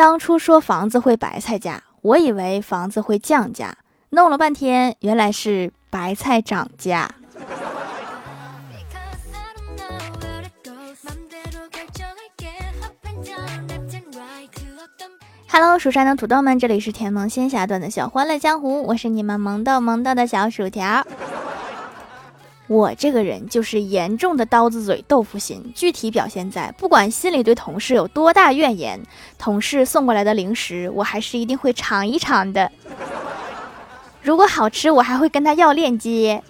当初说房子会白菜价，我以为房子会降价，弄了半天原来是白菜涨价。Hello，蜀山的土豆们，这里是甜萌仙侠段的小欢乐江湖，我是你们萌豆萌豆的小薯条。我这个人就是严重的刀子嘴豆腐心，具体表现在不管心里对同事有多大怨言，同事送过来的零食我还是一定会尝一尝的。如果好吃，我还会跟他要链接。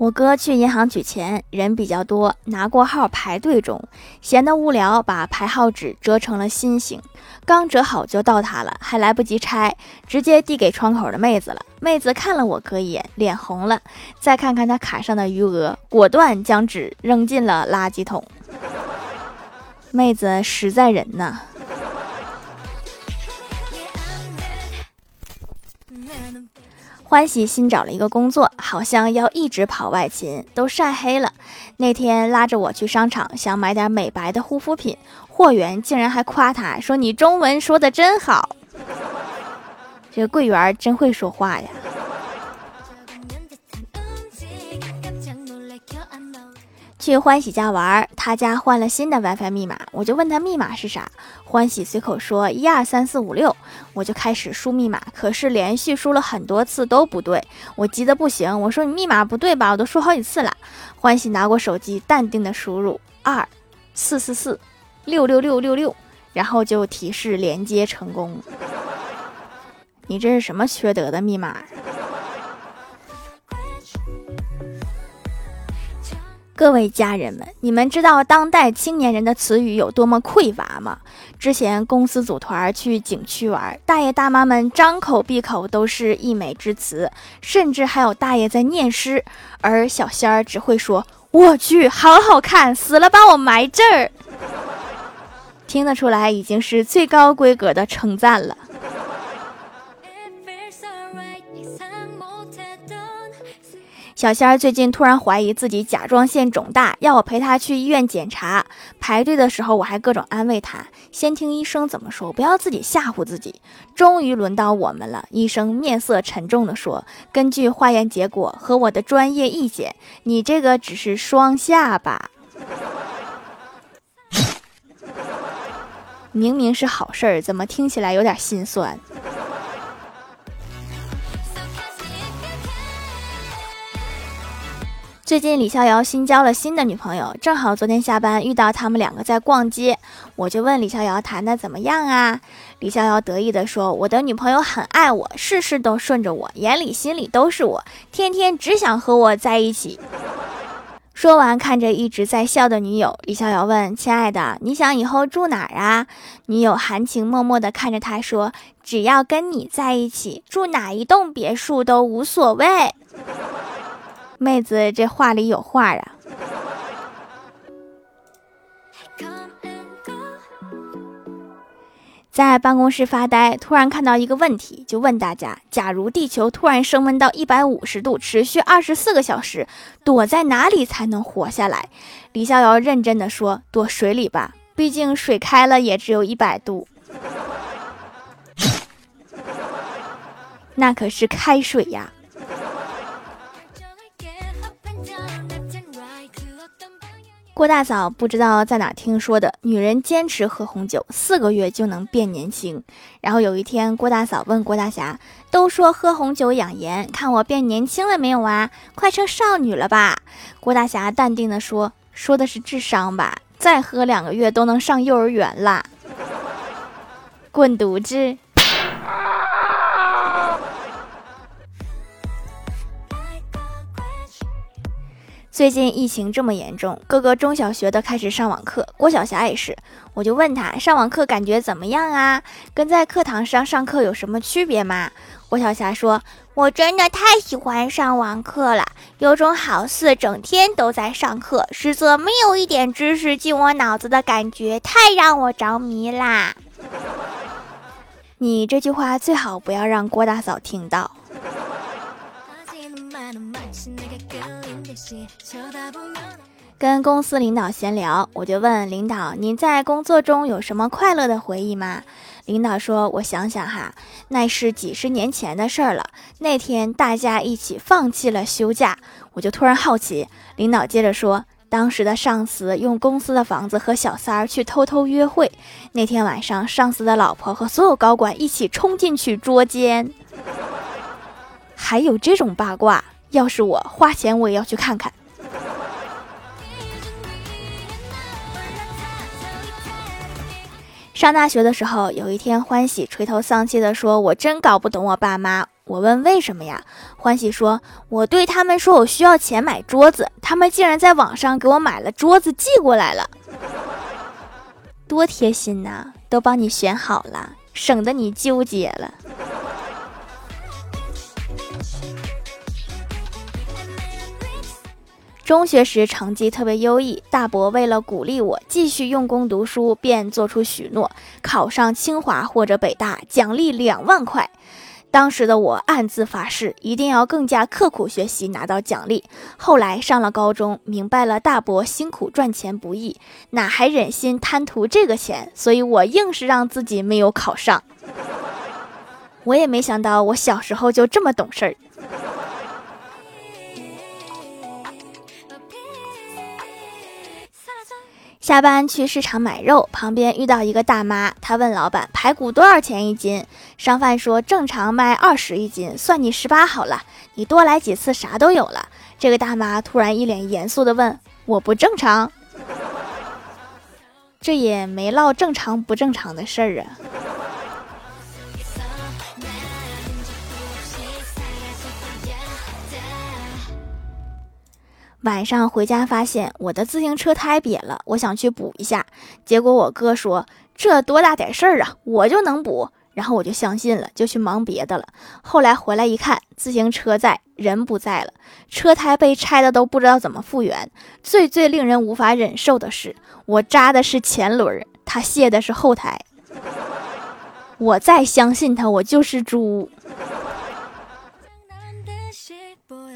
我哥去银行取钱，人比较多，拿过号排队中，闲得无聊，把排号纸折成了心形，刚折好就到他了，还来不及拆，直接递给窗口的妹子了。妹子看了我哥一眼，脸红了，再看看他卡上的余额，果断将纸扔进了垃圾桶。妹子实在人呐。欢喜新找了一个工作，好像要一直跑外勤，都晒黑了。那天拉着我去商场，想买点美白的护肤品，货员竟然还夸他说：“你中文说的真好。”这个柜员真会说话呀。去欢喜家玩，他家换了新的 WiFi 密码，我就问他密码是啥。欢喜随口说一二三四五六，我就开始输密码，可是连续输了很多次都不对，我急得不行。我说你密码不对吧？我都输好几次了。欢喜拿过手机，淡定的输入二四四四六六六六六，然后就提示连接成功。你这是什么缺德的密码？各位家人们，你们知道当代青年人的词语有多么匮乏吗？之前公司组团去景区玩，大爷大妈们张口闭口都是溢美之词，甚至还有大爷在念诗，而小仙儿只会说：“我去，好好看，死了把我埋这儿。”听得出来，已经是最高规格的称赞了。小仙儿最近突然怀疑自己甲状腺肿大，要我陪他去医院检查。排队的时候，我还各种安慰他，先听医生怎么说，不要自己吓唬自己。终于轮到我们了，医生面色沉重地说：“根据化验结果和我的专业意见，你这个只是双下巴。明明是好事儿，怎么听起来有点心酸？”最近李逍遥新交了新的女朋友，正好昨天下班遇到他们两个在逛街，我就问李逍遥谈的怎么样啊？李逍遥得意地说：“我的女朋友很爱我，事事都顺着我，眼里心里都是我，天天只想和我在一起。”说完，看着一直在笑的女友，李逍遥问：“亲爱的，你想以后住哪儿啊？”女友含情脉脉地看着他说：“只要跟你在一起，住哪一栋别墅都无所谓。”妹子，这话里有话啊！在办公室发呆，突然看到一个问题，就问大家：假如地球突然升温到一百五十度，持续二十四个小时，躲在哪里才能活下来？李逍遥认真的说：“躲水里吧，毕竟水开了也只有一百度，那可是开水呀。”郭大嫂不知道在哪听说的，女人坚持喝红酒四个月就能变年轻。然后有一天，郭大嫂问郭大侠：“都说喝红酒养颜，看我变年轻了没有啊？快成少女了吧？”郭大侠淡定地说：“说的是智商吧？再喝两个月都能上幼儿园啦！” 滚犊子！最近疫情这么严重，各个中小学的开始上网课，郭晓霞也是。我就问他上网课感觉怎么样啊？跟在课堂上上课有什么区别吗？郭晓霞说：“我真的太喜欢上网课了，有种好似整天都在上课，实则没有一点知识进我脑子的感觉，太让我着迷啦。”你这句话最好不要让郭大嫂听到。跟公司领导闲聊，我就问领导：“您在工作中有什么快乐的回忆吗？”领导说：“我想想哈，那是几十年前的事儿了。那天大家一起放弃了休假，我就突然好奇。”领导接着说：“当时的上司用公司的房子和小三儿去偷偷约会。那天晚上，上司的老婆和所有高管一起冲进去捉奸。还有这种八卦，要是我花钱，我也要去看看。”上大学的时候，有一天，欢喜垂头丧气地说：“我真搞不懂我爸妈。”我问：“为什么呀？”欢喜说：“我对他们说我需要钱买桌子，他们竟然在网上给我买了桌子寄过来了，多贴心呐！都帮你选好了，省得你纠结了。”中学时成绩特别优异，大伯为了鼓励我继续用功读书，便做出许诺：考上清华或者北大，奖励两万块。当时的我暗自发誓，一定要更加刻苦学习，拿到奖励。后来上了高中，明白了大伯辛苦赚钱不易，哪还忍心贪图这个钱？所以我硬是让自己没有考上。我也没想到，我小时候就这么懂事儿。下班去市场买肉，旁边遇到一个大妈，她问老板排骨多少钱一斤？商贩说正常卖二十一斤，算你十八好了，你多来几次啥都有了。这个大妈突然一脸严肃地问：“我不正常？”这也没唠正常不正常的事儿啊。晚上回家发现我的自行车胎瘪了，我想去补一下，结果我哥说这多大点事儿啊，我就能补，然后我就相信了，就去忙别的了。后来回来一看，自行车在，人不在了，车胎被拆的都不知道怎么复原。最最令人无法忍受的是，我扎的是前轮，他卸的是后胎。我再相信他，我就是猪。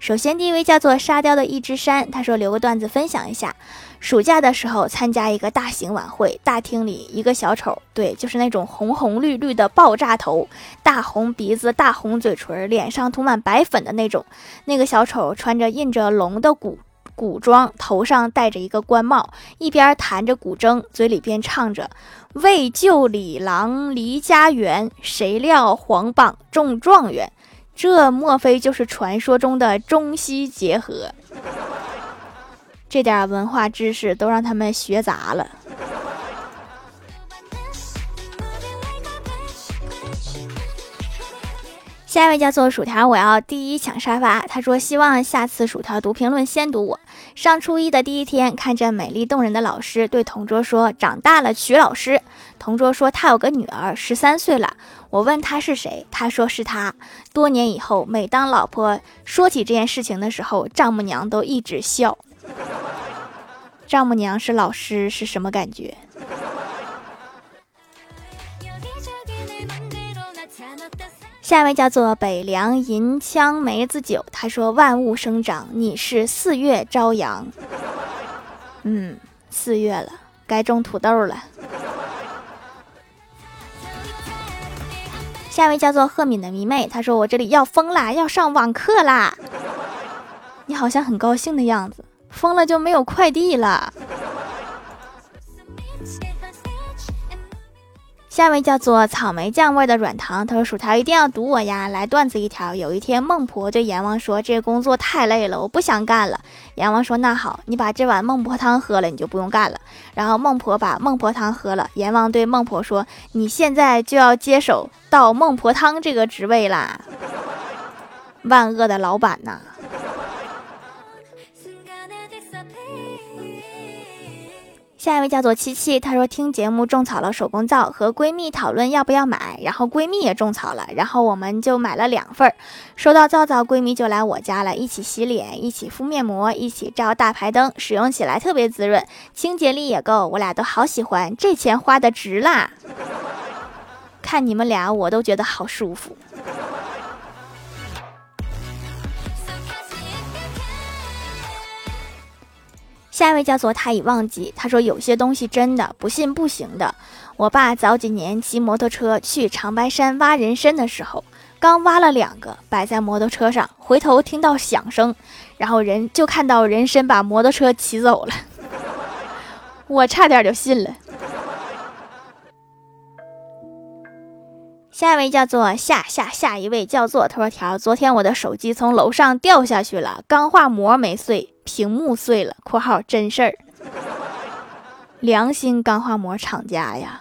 首先，第一位叫做沙雕的一只山，他说留个段子分享一下。暑假的时候参加一个大型晚会，大厅里一个小丑，对，就是那种红红绿绿的爆炸头，大红鼻子、大红嘴唇，脸上涂满白粉的那种。那个小丑穿着印着龙的古古装，头上戴着一个官帽，一边弹着古筝，嘴里边唱着：“为救李郎离家园，谁料皇榜中状元。”这莫非就是传说中的中西结合？这点文化知识都让他们学杂了。下一位叫做薯条，我要第一抢沙发。他说希望下次薯条读评论先读我。上初一的第一天，看着美丽动人的老师，对同桌说：“长大了娶老师。”同桌说他有个女儿，十三岁了。我问他是谁，他说是他。多年以后，每当老婆说起这件事情的时候，丈母娘都一直笑。丈母娘是老师是什么感觉？下一位叫做北凉银枪梅子酒，他说：“万物生长，你是四月朝阳。”嗯，四月了，该种土豆了。下一位叫做赫敏的迷妹，她说：“我这里要疯啦，要上网课啦！”你好像很高兴的样子，疯了就没有快递了。下一位叫做草莓酱味的软糖，他说：“薯条一定要读我呀！”来段子一条。有一天，孟婆对阎王说：“这工作太累了，我不想干了。”阎王说：“那好，你把这碗孟婆汤喝了，你就不用干了。”然后孟婆把孟婆汤喝了。阎王对孟婆说：“你现在就要接手到孟婆汤这个职位啦！”万恶的老板呐！下一位叫做七七，她说听节目种草了手工皂，和闺蜜讨论要不要买，然后闺蜜也种草了，然后我们就买了两份儿。收到皂皂，闺蜜就来我家了，一起洗脸，一起敷面膜，一起照大排灯，使用起来特别滋润，清洁力也够，我俩都好喜欢，这钱花的值啦！看你们俩，我都觉得好舒服。下一位叫做他已忘记，他说有些东西真的不信不行的。我爸早几年骑摩托车去长白山挖人参的时候，刚挖了两个摆在摩托车上，回头听到响声，然后人就看到人参把摩托车骑走了，我差点就信了。下一位叫做下下下一位叫做头条，昨天我的手机从楼上掉下去了，钢化膜没碎。屏幕碎了（括号真事儿），良心钢化膜厂家呀。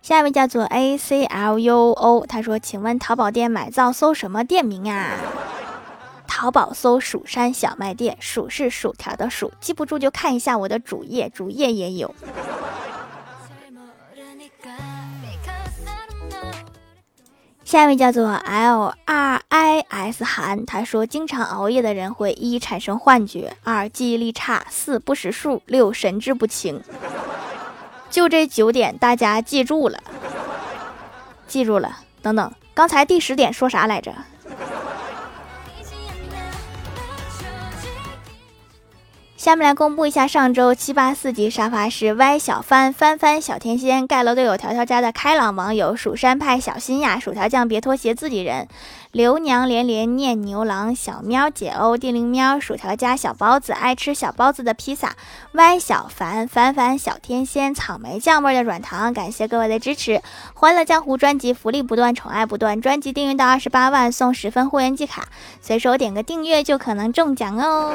下一位叫做 A C L U O，他说：“请问淘宝店买皂搜什么店名啊？”淘宝搜“蜀山小卖店”，薯是薯条的薯，记不住就看一下我的主页，主页也有。下一位叫做 L R I S 韩，他说：经常熬夜的人会一产生幻觉，二记忆力差，四不识数，六神志不清。就这九点，大家记住了，记住了。等等，刚才第十点说啥来着？下面来公布一下上周七八四级沙发是歪小帆翻翻小天仙盖楼队友条条家的开朗网友蜀山派小新呀薯条酱别拖鞋自己人。刘娘连连念牛郎小喵解欧地灵喵薯条家小包子爱吃小包子的披萨。歪小凡凡凡小天仙草莓酱味的软糖感谢各位的支持。欢乐江湖专辑福利不断宠爱不断专辑订阅到二十八万送十分会员季卡。随手点个订阅就可能中奖哦。